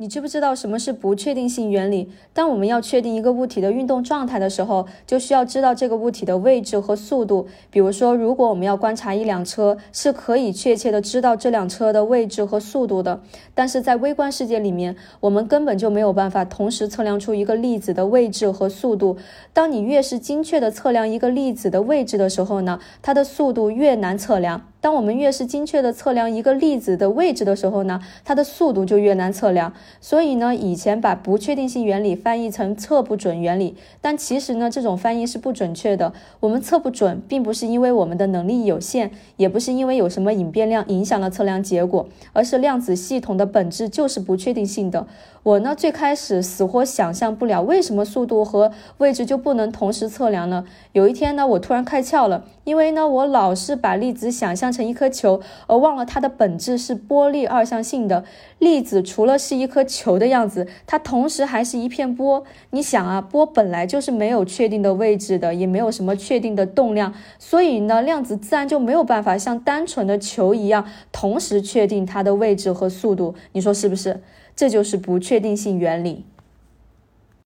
你知不知道什么是不确定性原理？当我们要确定一个物体的运动状态的时候，就需要知道这个物体的位置和速度。比如说，如果我们要观察一辆车，是可以确切的知道这辆车的位置和速度的。但是在微观世界里面，我们根本就没有办法同时测量出一个粒子的位置和速度。当你越是精确的测量一个粒子的位置的时候呢，它的速度越难测量。当我们越是精确的测量一个粒子的位置的时候呢，它的速度就越难测量。所以呢，以前把不确定性原理翻译成测不准原理，但其实呢，这种翻译是不准确的。我们测不准，并不是因为我们的能力有限，也不是因为有什么隐变量影响了测量结果，而是量子系统的本质就是不确定性的。我呢，最开始死活想象不了为什么速度和位置就不能同时测量呢？有一天呢，我突然开窍了，因为呢，我老是把粒子想象成一颗球，而忘了它的本质是波粒二象性的。粒子除了是一颗球的样子，它同时还是一片波。你想啊，波本来就是没有确定的位置的，也没有什么确定的动量，所以呢，量子自然就没有办法像单纯的球一样同时确定它的位置和速度。你说是不是？这就是不确定性原理。